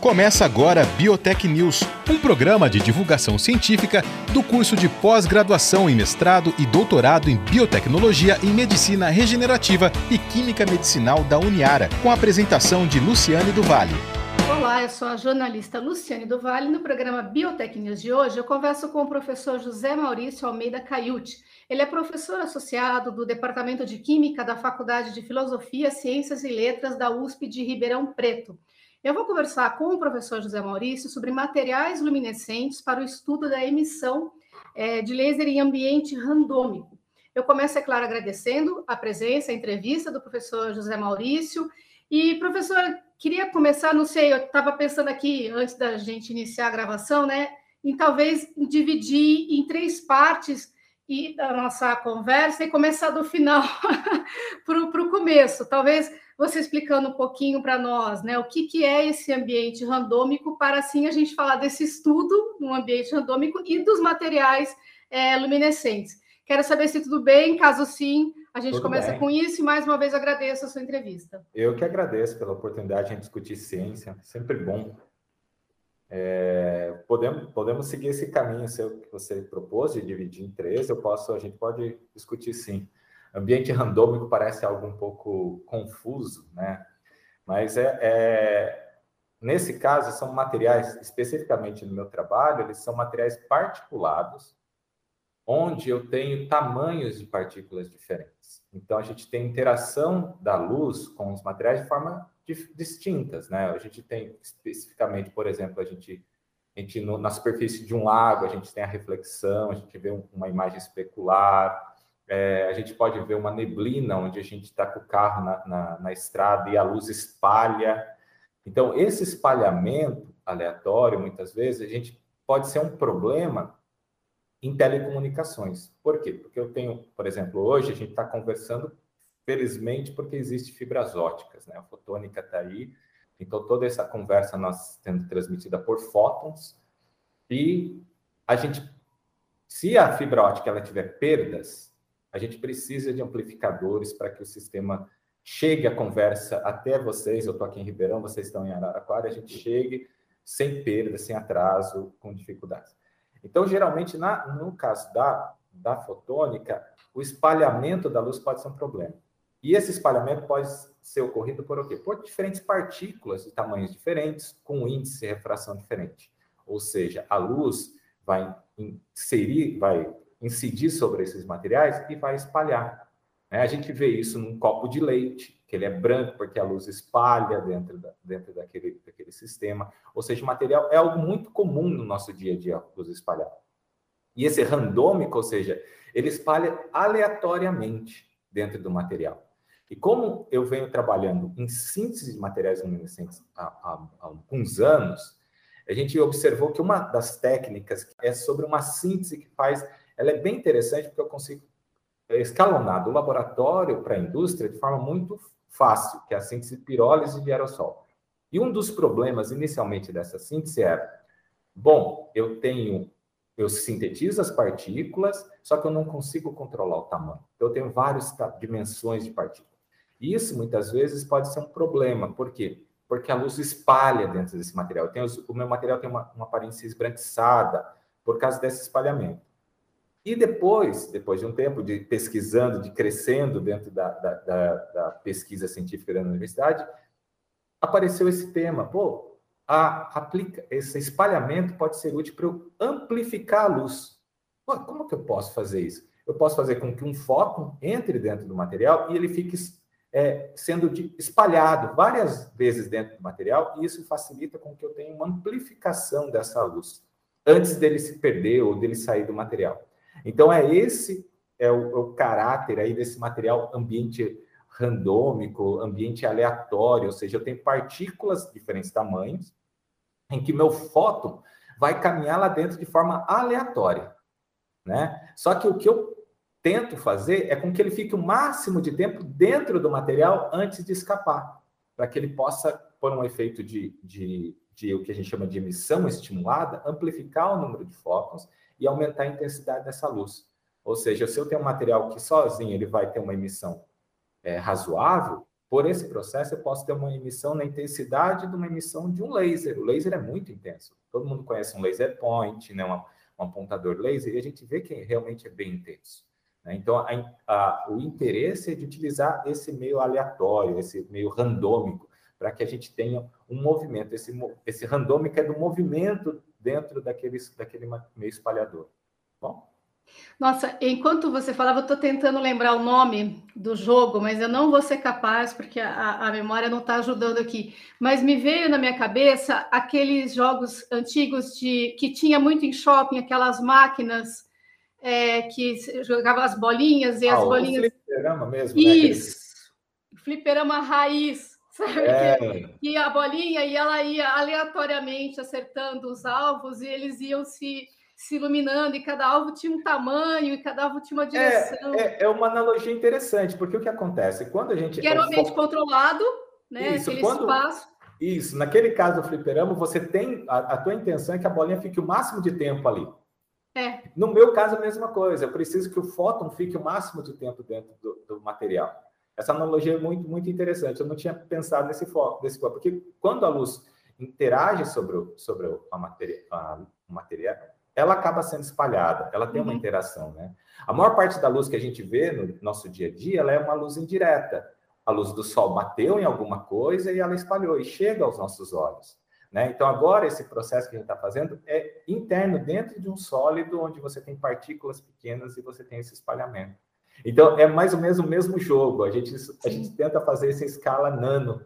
Começa agora Biotech News, um programa de divulgação científica do curso de pós-graduação em mestrado e doutorado em biotecnologia e medicina regenerativa e química medicinal da Uniara, com a apresentação de Luciane do Vale. Olá, eu sou a jornalista Luciane do Vale. No programa Biotech News de hoje, eu converso com o professor José Maurício Almeida Caiute. Ele é professor associado do Departamento de Química da Faculdade de Filosofia, Ciências e Letras da USP de Ribeirão Preto. Eu vou conversar com o professor José Maurício sobre materiais luminescentes para o estudo da emissão é, de laser em ambiente randômico. Eu começo, é claro, agradecendo a presença, a entrevista do professor José Maurício. E, professor, queria começar, não sei, eu estava pensando aqui, antes da gente iniciar a gravação, né, em talvez dividir em três partes e a nossa conversa e começar do final para o começo. Talvez você explicando um pouquinho para nós, né, o que, que é esse ambiente randômico, para assim a gente falar desse estudo no ambiente randômico e dos materiais é, luminescentes. Quero saber se tudo bem, caso sim, a gente tudo começa bem. com isso e mais uma vez agradeço a sua entrevista. Eu que agradeço pela oportunidade de discutir ciência, sempre bom. É, podemos, podemos seguir esse caminho seu que você propôs de dividir em três, eu posso, a gente pode discutir sim. Ambiente randômico parece algo um pouco confuso, né? Mas é, é, nesse caso são materiais, especificamente no meu trabalho, eles são materiais particulados, onde eu tenho tamanhos de partículas diferentes. Então a gente tem interação da luz com os materiais de forma distintas, né? A gente tem especificamente, por exemplo, a gente, a gente no, na superfície de um lago a gente tem a reflexão, a gente vê uma imagem especular, é, a gente pode ver uma neblina onde a gente está com o carro na, na, na, estrada e a luz espalha. Então, esse espalhamento aleatório, muitas vezes, a gente pode ser um problema em telecomunicações. Por quê? Porque eu tenho, por exemplo, hoje a gente está conversando, felizmente, porque existe fibras óticas, né? A fotônica está aí, então toda essa conversa nós tendo transmitida por fótons e a gente, se a fibra ótica ela tiver perdas, a gente precisa de amplificadores para que o sistema chegue a conversa até vocês. Eu estou aqui em Ribeirão, vocês estão em Araraquara, a gente chegue sem perda, sem atraso, com dificuldades. Então, geralmente, na, no caso da, da fotônica, o espalhamento da luz pode ser um problema. E esse espalhamento pode ser ocorrido por o quê? Por diferentes partículas de tamanhos diferentes, com índice de refração diferente. Ou seja, a luz vai inserir, vai incidir sobre esses materiais e vai espalhar. Né? A gente vê isso num copo de leite, que ele é branco porque a luz espalha dentro, da, dentro daquele, daquele sistema. Ou seja, o material é algo muito comum no nosso dia a dia, a luz espalhar. E esse randômico, ou seja, ele espalha aleatoriamente dentro do material. E como eu venho trabalhando em síntese de materiais luminescentes há, há, há alguns anos, a gente observou que uma das técnicas é sobre uma síntese que faz ela é bem interessante porque eu consigo escalonar do laboratório para a indústria de forma muito fácil, que é a síntese de pirólise de aerossol. E um dos problemas inicialmente dessa síntese era, bom, eu tenho, eu sintetizo as partículas, só que eu não consigo controlar o tamanho. Eu tenho várias dimensões de partículas. E isso muitas vezes pode ser um problema. Por quê? Porque a luz espalha dentro desse material. Os, o meu material tem uma, uma aparência esbranquiçada por causa desse espalhamento. E depois, depois de um tempo de pesquisando, de crescendo dentro da, da, da, da pesquisa científica da universidade, apareceu esse tema. Pô, a, aplica, esse espalhamento pode ser útil para eu amplificar a luz. Pô, como que eu posso fazer isso? Eu posso fazer com que um fóton entre dentro do material e ele fique é, sendo de, espalhado várias vezes dentro do material, e isso facilita com que eu tenha uma amplificação dessa luz, antes dele se perder ou dele sair do material. Então, é esse é o, é o caráter aí desse material ambiente randômico, ambiente aleatório, ou seja, eu tenho partículas de diferentes tamanhos, em que meu fóton vai caminhar lá dentro de forma aleatória, né? Só que o que eu tento fazer é com que ele fique o máximo de tempo dentro do material antes de escapar, para que ele possa, por um efeito de, de, de o que a gente chama de emissão estimulada, amplificar o número de fótons e aumentar a intensidade dessa luz. Ou seja, se eu tenho um material que sozinho ele vai ter uma emissão é, razoável, Por esse processo, eu posso ter uma emissão na intensidade de uma emissão de um laser. O laser é muito intenso. Todo mundo conhece um laser point, né? um, um apontador laser, e a gente vê que realmente é bem intenso. Né? Então, a, a, o interesse é de utilizar esse meio aleatório, esse meio randômico, para que a gente tenha um movimento. Esse, esse randômico é do movimento dentro daquele, daquele meio espalhador. Bom? Nossa, enquanto você falava, eu estou tentando lembrar o nome do jogo, mas eu não vou ser capaz, porque a, a memória não está ajudando aqui. Mas me veio na minha cabeça aqueles jogos antigos de que tinha muito em shopping, aquelas máquinas é, que jogavam as bolinhas e ah, as bolinhas. Fliperama mesmo. Né, Isso, né? fliperama raiz. Sabe? É. Que, que a bolinha e ela ia aleatoriamente acertando os alvos e eles iam se se iluminando, e cada alvo tinha um tamanho, e cada alvo tinha uma é, direção. É, é, é uma analogia interessante, porque o que acontece? Quando a gente. Que era um ambiente controlado, né? Isso, Aquele quando... espaço. Isso, naquele caso do fliperama, você tem. A, a tua intenção é que a bolinha fique o máximo de tempo ali. É. No meu caso, a mesma coisa. Eu preciso que o fóton fique o máximo de tempo dentro do, do material. Essa analogia é muito, muito interessante. Eu não tinha pensado nesse foco, nesse foco, porque quando a luz interage sobre o, sobre a matéria, a, o material, ela acaba sendo espalhada, ela tem uhum. uma interação, né? A maior parte da luz que a gente vê no nosso dia a dia, ela é uma luz indireta. A luz do sol bateu em alguma coisa e ela espalhou e chega aos nossos olhos. Né? Então, agora, esse processo que a gente está fazendo é interno, dentro de um sólido, onde você tem partículas pequenas e você tem esse espalhamento. Então, é mais ou menos o mesmo jogo. A gente, a gente tenta fazer essa escala nano,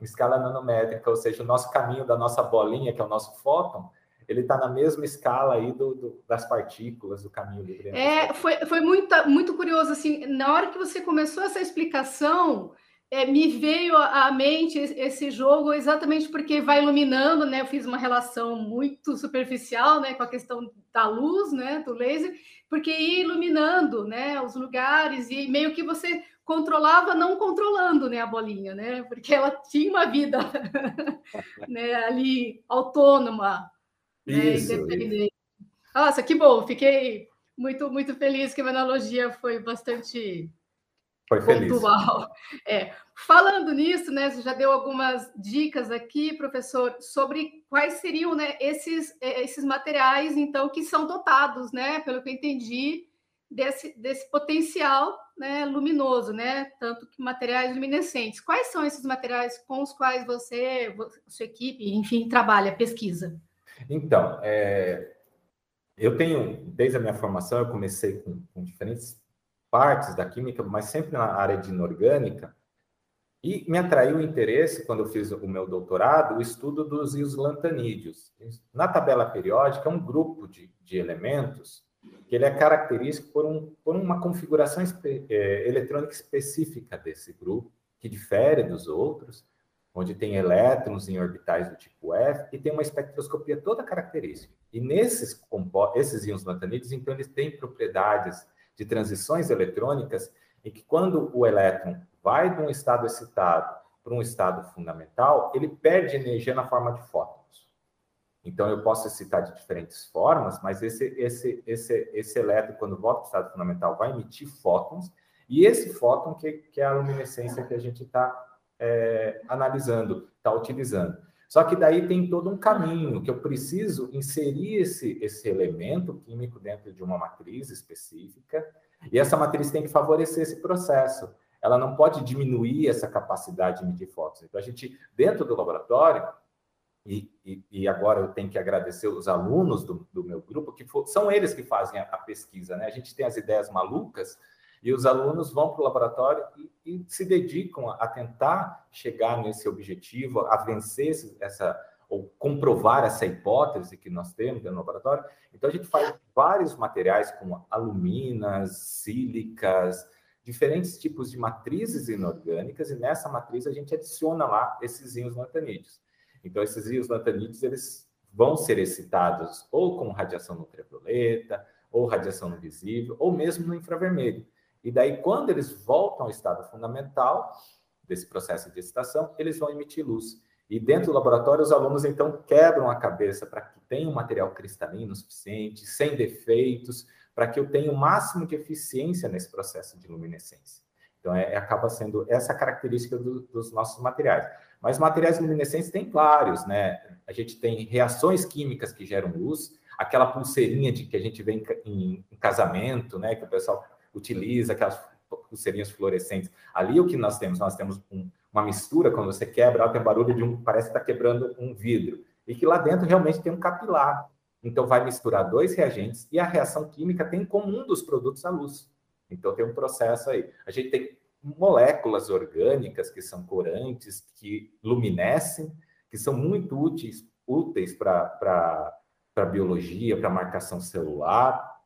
escala nanométrica, ou seja, o nosso caminho da nossa bolinha, que é o nosso fóton, ele está na mesma escala aí do, do, das partículas do caminho livre. É, foi, foi muito, muito curioso, assim, na hora que você começou essa explicação, é, me veio à mente esse jogo exatamente porque vai iluminando, né? Eu fiz uma relação muito superficial, né, com a questão da luz, né, do laser, porque ia iluminando, né, os lugares e meio que você controlava não controlando, né, a bolinha, né? Porque ela tinha uma vida, né, ali autônoma, né, isso, independente. Nossa, que bom! Fiquei muito muito feliz que a analogia foi bastante foi feliz. pontual. É. Falando nisso, né, você já deu algumas dicas aqui, professor, sobre quais seriam né, esses, é, esses materiais, então, que são dotados, né, pelo que eu entendi, desse, desse potencial né, luminoso, né, tanto que materiais luminescentes. Quais são esses materiais com os quais você, sua equipe, enfim, trabalha, pesquisa? Então, é, eu tenho, desde a minha formação, eu comecei com, com diferentes partes da química, mas sempre na área de inorgânica, e me atraiu o interesse, quando eu fiz o meu doutorado, o estudo dos isolantanídeos. Na tabela periódica, é um grupo de, de elementos que ele é característico por, um, por uma configuração espe, é, eletrônica específica desse grupo, que difere dos outros, onde tem elétrons em orbitais do tipo F e tem uma espectroscopia toda característica. E nesses esses íons lantanídeos, então, eles têm propriedades de transições eletrônicas em que quando o elétron vai de um estado excitado para um estado fundamental, ele perde energia na forma de fótons. Então, eu posso excitar de diferentes formas, mas esse, esse, esse, esse elétron, quando volta para o estado fundamental, vai emitir fótons, e esse fóton que, que é a luminescência que a gente está é, analisando, está utilizando. Só que daí tem todo um caminho que eu preciso inserir esse, esse elemento químico dentro de uma matriz específica, e essa matriz tem que favorecer esse processo. Ela não pode diminuir essa capacidade de emitir fótons. Então, a gente, dentro do laboratório, e, e, e agora eu tenho que agradecer os alunos do, do meu grupo, que for, são eles que fazem a, a pesquisa, né? A gente tem as ideias malucas, e os alunos vão para o laboratório e, e, se dedicam a, tentar chegar nesse objetivo, a vencer essa, ou comprovar essa hipótese que nós temos no laboratório. Então, a gente faz vários materiais, como aluminas, sílicas, diferentes tipos de matrizes inorgânicas, e nessa matriz a gente adiciona lá esses íons lantanídeos. Então, esses íons lantanídeos, eles vão ser excitados ou com radiação ultravioleta, ou radiação invisível, ou mesmo no infravermelho. E daí, quando eles voltam ao estado fundamental desse processo de excitação, eles vão emitir luz. E dentro do laboratório, os alunos então quebram a cabeça para que tenha um material cristalino suficiente, sem defeitos, para que eu tenha o máximo de eficiência nesse processo de luminescência. Então, é, acaba sendo essa característica do, dos nossos materiais. Mas materiais luminescentes tem vários, né? A gente tem reações químicas que geram luz, aquela pulseirinha de que a gente vê em, em, em casamento, né? Que o pessoal utiliza, aquelas pulseirinhas fluorescentes. Ali o que nós temos? Nós temos um, uma mistura, quando você quebra, ela tem barulho de um, parece que está quebrando um vidro. E que lá dentro realmente tem um capilar. Então vai misturar dois reagentes e a reação química tem como um dos produtos a luz. Então tem um processo aí. A gente tem moléculas orgânicas que são corantes, que luminescem, que são muito úteis úteis para a biologia, para marcação celular.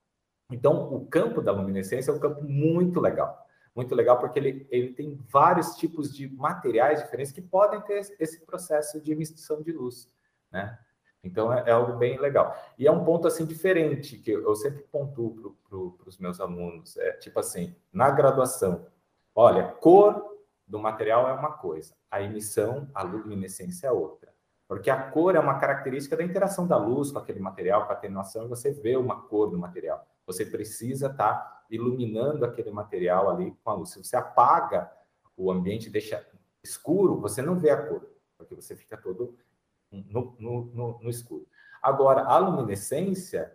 Então, o campo da luminescência é um campo muito legal. Muito legal porque ele, ele tem vários tipos de materiais diferentes que podem ter esse processo de emissão de luz, né? Então, é, é algo bem legal. E é um ponto, assim, diferente, que eu, sempre pontuo para pro, os meus alunos. É tipo assim, na graduação, olha, cor do material é uma coisa, a emissão, a luminescência é outra. Porque a cor é uma característica da interação da luz com aquele material, com a atenuação, e você vê uma cor do material. Você precisa estar tá iluminando aquele material ali com a luz. Se você apaga o ambiente, deixa escuro, você não vê a cor, porque você fica todo no, no, no, no escuro. Agora, a luminescência,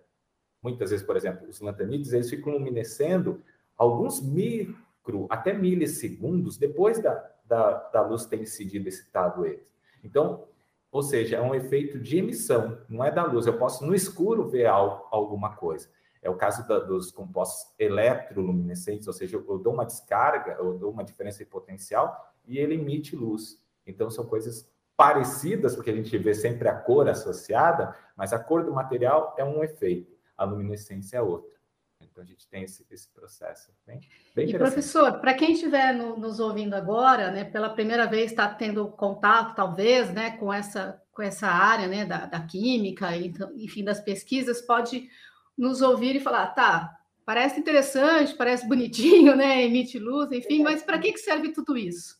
muitas vezes, por exemplo, os lantanídeos, eles ficam luminescendo alguns micro, até milissegundos depois da, da, da luz ter incidido, excitado eles. Então, ou seja, é um efeito de emissão, não é da luz. Eu posso no escuro ver alguma coisa. É o caso da, dos compostos eletroluminescentes, ou seja, eu dou uma descarga, eu dou uma diferença de potencial e ele emite luz. Então, são coisas parecidas, porque a gente vê sempre a cor associada, mas a cor do material é um efeito, a luminescência é outra. Então, a gente tem esse, esse processo. Bem, bem e, professor, para quem estiver no, nos ouvindo agora, né, pela primeira vez está tendo contato, talvez, né, com essa, com essa área né, da, da química, então, enfim, das pesquisas, pode nos ouvir e falar, tá, parece interessante, parece bonitinho, né, emite luz, enfim, mas para que, que serve tudo isso?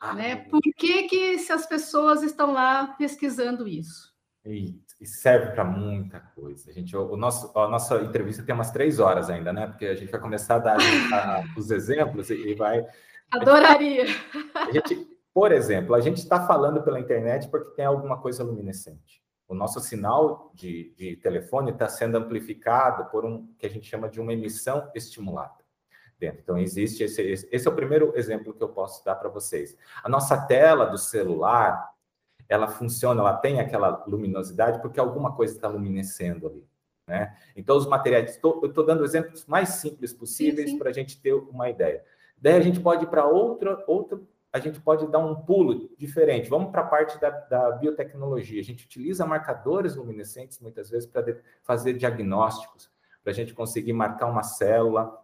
Ah, né? Por que, que se as pessoas estão lá pesquisando isso? E, serve para muita coisa. A gente, o, nosso, a nossa entrevista tem umas três horas ainda, né? Porque a gente vai começar a dar a, os exemplos e, e vai. Adoraria. A gente, por exemplo, a gente está falando pela internet porque tem alguma coisa luminescente. O nosso sinal de, de telefone está sendo amplificado por um que a gente chama de uma emissão estimulada dentro. Então, existe esse, esse, é o primeiro exemplo que eu posso dar para vocês. A nossa tela do celular, ela funciona, ela tem aquela luminosidade porque alguma coisa está luminescendo ali. Né? Então, os materiais, tô, eu estou dando exemplos mais simples possíveis para a gente ter uma ideia. Daí a gente pode ir para outra, outra, a gente pode dar um pulo diferente. Vamos para a parte da, da, biotecnologia. A gente utiliza marcadores luminescentes muitas vezes para fazer diagnósticos, para a gente conseguir marcar uma célula,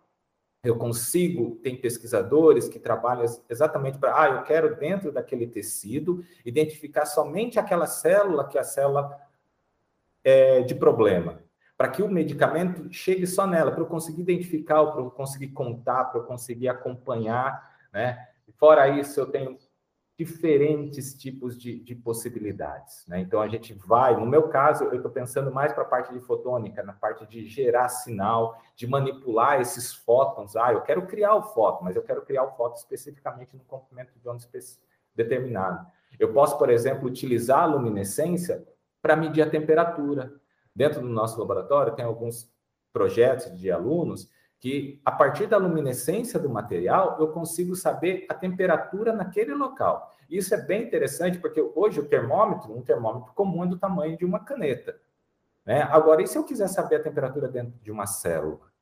eu consigo, tem pesquisadores que trabalham exatamente para, ah, eu quero dentro daquele tecido identificar somente aquela célula que é a célula é, de problema, para que o medicamento chegue só nela, para eu conseguir identificar, para eu conseguir contar, para eu conseguir acompanhar, né? Fora isso, eu tenho diferentes tipos de, de possibilidades. Né? Então, a gente vai, no meu caso, eu estou pensando mais para a parte de fotônica, na parte de gerar sinal, de manipular esses fótons. Ah, eu quero criar o fóton, mas eu quero criar o fóton especificamente no comprimento de onda determinado. Eu posso, por exemplo, utilizar a luminescência para medir a temperatura. Dentro do nosso laboratório, tem alguns projetos de alunos que a partir da luminescência do material eu consigo saber a temperatura naquele local. Isso é bem interessante porque hoje o termômetro, um termômetro comum é do tamanho de uma caneta. Né? Agora, e se eu quiser saber a temperatura dentro de uma célula?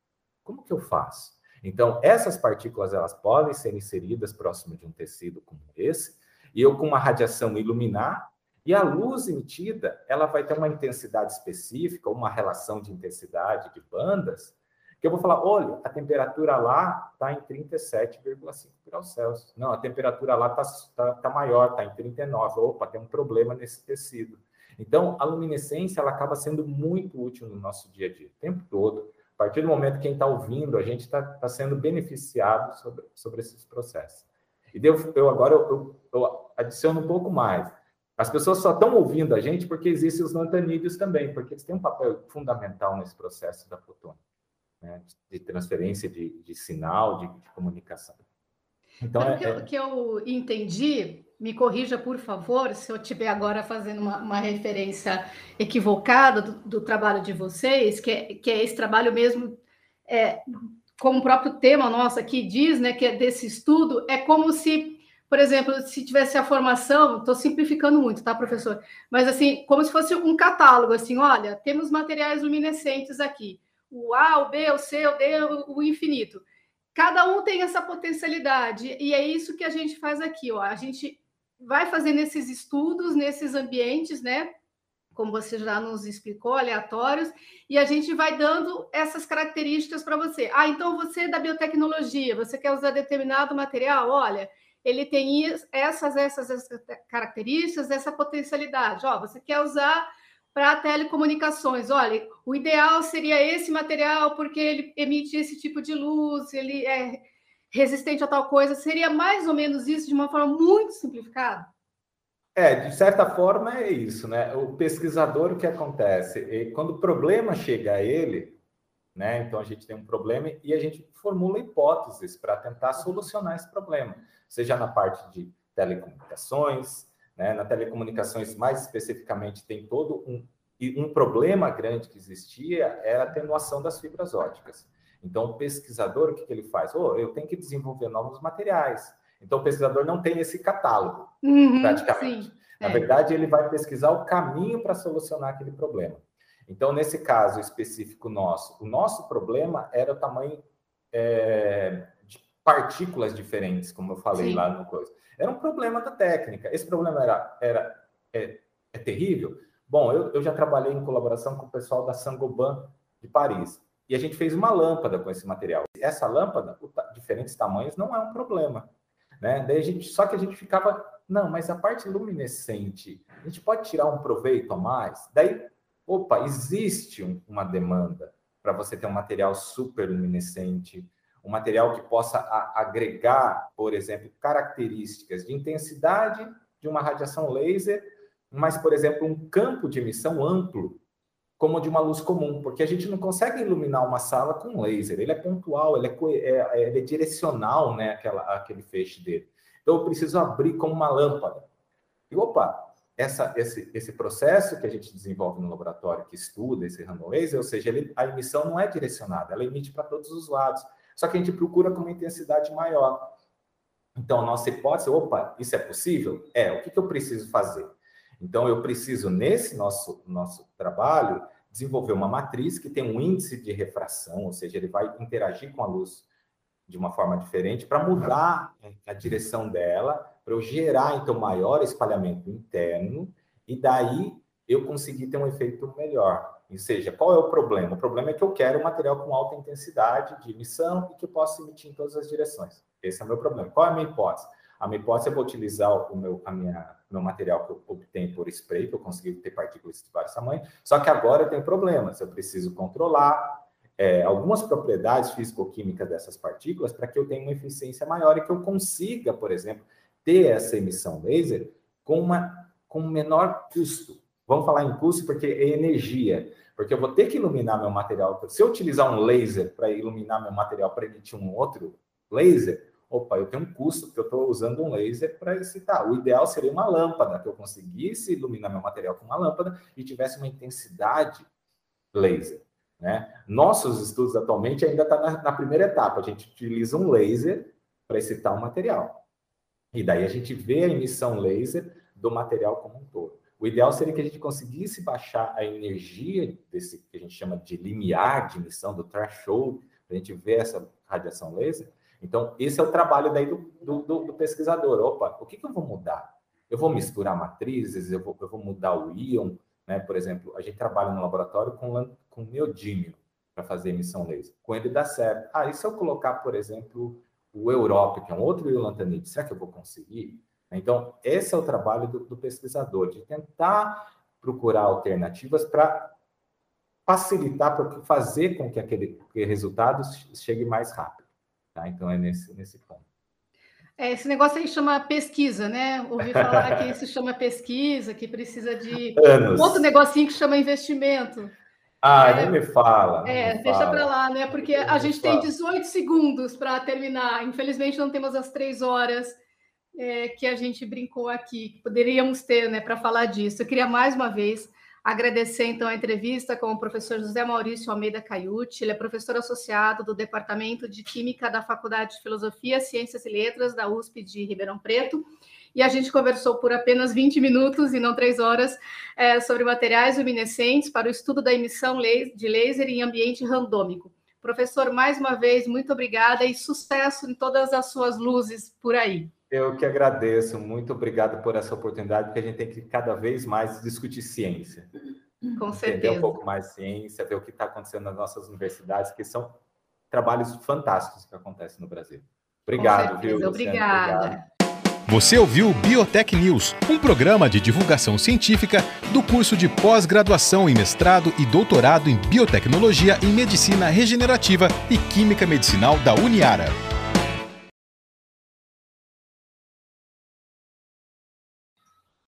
Como que eu faço? Então, essas partículas elas podem ser inseridas próximo de um tecido como esse, e eu com uma radiação iluminar, e a luz emitida, ela vai ter uma intensidade específica, uma relação de intensidade de bandas, que eu vou falar, olha, a temperatura lá está em 37,5 graus Celsius. Não, a temperatura lá está tá, tá maior, está em 39. Opa, tem um problema nesse tecido. Então, a luminescência ela acaba sendo muito útil no nosso dia a dia, o tempo todo. A partir do momento que quem está ouvindo, a gente está tá sendo beneficiado sobre, sobre esses processos. E eu, eu agora eu, eu, adiciono um pouco mais. As pessoas só estão ouvindo a gente porque existem os lantanídeos também, porque eles têm um papel fundamental nesse processo da fotônica né, de transferência de, de sinal, de, de, comunicação. Então, é, que, eu, é... que eu entendi, me corrija, por favor, se eu estiver agora fazendo uma, uma referência equivocada do, do, trabalho de vocês, que é, que é esse trabalho mesmo, é, como o próprio tema nosso aqui diz, né, que é desse estudo, é como se, por exemplo, se tivesse a formação, estou simplificando muito, tá, professor? Mas assim, como se fosse um catálogo, assim, olha, temos materiais luminescentes aqui, o A, o B, o C, o D, o infinito. Cada um tem essa potencialidade, e é isso que a gente faz aqui, ó. A gente vai fazendo esses estudos nesses ambientes, né? Como você já nos explicou, aleatórios, e a gente vai dando essas características para você. Ah, então você é da biotecnologia, você quer usar determinado material? Olha, ele tem essas, essas, essas características, essa potencialidade. Ó, você quer usar para telecomunicações. Olha, o ideal seria esse material porque ele emite esse tipo de luz, ele é resistente a tal coisa. Seria mais ou menos isso de uma forma muito simplificada? É, de certa forma é isso, né? O pesquisador, o que acontece? Quando o problema chega a ele, né? Então a gente tem um problema e a gente formula hipóteses para tentar solucionar esse problema, seja na parte de telecomunicações, né? Na telecomunicações, mais especificamente, tem todo um, um problema grande que existia, é a atenuação das fibras óticas. Então, o pesquisador, o que, que ele faz? Oh, eu tenho que desenvolver novos materiais. Então, o pesquisador não tem esse catálogo, uhum, praticamente. Sim, Na é. verdade, ele vai pesquisar o caminho para solucionar aquele problema. Então, nesse caso específico nosso, o nosso problema era o tamanho é, partículas diferentes, como eu falei sim. lá no coisa. Era um problema da técnica. Esse problema era, era é, é terrível? Bom, eu, eu já trabalhei em colaboração com o pessoal da Sangoban de Paris e a gente fez uma lâmpada com esse material. Essa lâmpada, diferentes tamanhos, não é um problema. Né? Daí a gente, só que a gente ficava, não, mas a parte luminescente, a gente pode tirar um proveito a mais? Daí, opa, existe um, uma demanda para você ter um material super luminescente, um material que possa agregar, por exemplo, características de intensidade de uma radiação laser, mas, por exemplo, um campo de emissão amplo, como de uma luz comum, porque a gente não consegue iluminar uma sala com laser. Ele é pontual, ele é, é, ele é direcional, né, aquela, aquele feixe dele. Então, eu preciso abrir como uma lâmpada. E, opa, essa, esse, esse processo que a gente desenvolve no laboratório, que estuda esse random laser, ou seja, ele, a emissão não é direcionada, ela emite para todos os lados. Só que a gente procura com uma intensidade maior. Então, nossa hipótese, opa, isso é possível? É, o que, que eu preciso fazer? Então, eu preciso, nesse nosso, nosso trabalho, desenvolver uma matriz que tem um índice de refração, ou seja, ele vai interagir com a luz de uma forma diferente para mudar a direção dela, para eu gerar, então, maior espalhamento interno, e daí eu conseguir ter um efeito melhor. Ou seja, qual é o problema? O problema é que eu quero um material com alta intensidade de emissão e que possa emitir em todas as direções. Esse é o meu problema. Qual é a minha hipótese? A minha hipótese é vou utilizar o meu, a minha, meu material que eu obtenho por spray, que eu consegui ter partículas de vários tamanhos, só que agora eu tenho problemas. Eu preciso controlar é, algumas propriedades físico-químicas dessas partículas para que eu tenha uma eficiência maior e que eu consiga, por exemplo, ter essa emissão laser com, uma, com menor custo. Vamos falar em custo porque é energia. Porque eu vou ter que iluminar meu material. Se eu utilizar um laser para iluminar meu material para emitir um outro laser, opa, eu tenho um custo porque eu estou usando um laser para excitar. O ideal seria uma lâmpada, que eu conseguisse iluminar meu material com uma lâmpada e tivesse uma intensidade laser. Né? Nossos estudos atualmente ainda está na, na, primeira etapa. A gente utiliza um laser para excitar o material. E daí a gente vê a emissão laser do material como um todo. O ideal seria que a gente conseguisse baixar a energia desse que a gente chama de limiar de emissão, do threshold, para a gente ver essa radiação laser. Então, esse é o trabalho daí do, do, do pesquisador. Opa, o que, que, eu vou mudar? Eu vou misturar matrizes, eu vou, eu vou mudar o íon, né? Por exemplo, a gente trabalha no laboratório com, com neodímio para fazer emissão laser. Com ele dá certo. Ah, e se eu colocar, por exemplo, o Europe, que é um outro íon lantanide, será que eu vou conseguir? Então, esse é o trabalho do, do pesquisador, de tentar procurar alternativas para facilitar, para fazer com que aquele resultado chegue mais rápido. Tá? Então, é nesse, nesse ponto. É, esse negócio aí chama pesquisa, né? Ouvi falar que isso chama pesquisa, que precisa de Anos. outro negocinho que chama investimento. Ah, é, nem me fala. É, me deixa para lá, né? Porque a gente tem 18 segundos para terminar. Infelizmente, não temos as três horas é, que a gente brincou aqui. Poderíamos ter, né, para falar disso. Eu queria mais uma vez agradecer, então, a entrevista com o professor José Maurício Almeida Caiute. Ele é professor associado do Departamento de Química da Faculdade de Filosofia, Ciências e Letras da USP de Ribeirão Preto e a gente conversou por apenas 20 minutos e não três horas é, sobre materiais luminescentes para o estudo da emissão de laser em ambiente randômico. Professor, mais uma vez, muito obrigada e sucesso em todas as suas luzes por aí. Eu que agradeço, muito obrigado por essa oportunidade, porque a gente tem que cada vez mais discutir ciência. Com certeza. Entender um pouco mais ciência, ver o que está acontecendo nas nossas universidades, que são trabalhos fantásticos que acontecem no Brasil. Obrigado, viu? Obrigada. Obrigado. Você ouviu Biotech News, um programa de divulgação científica do curso de pós-graduação em mestrado e doutorado em biotecnologia em medicina regenerativa e química medicinal da Uniara.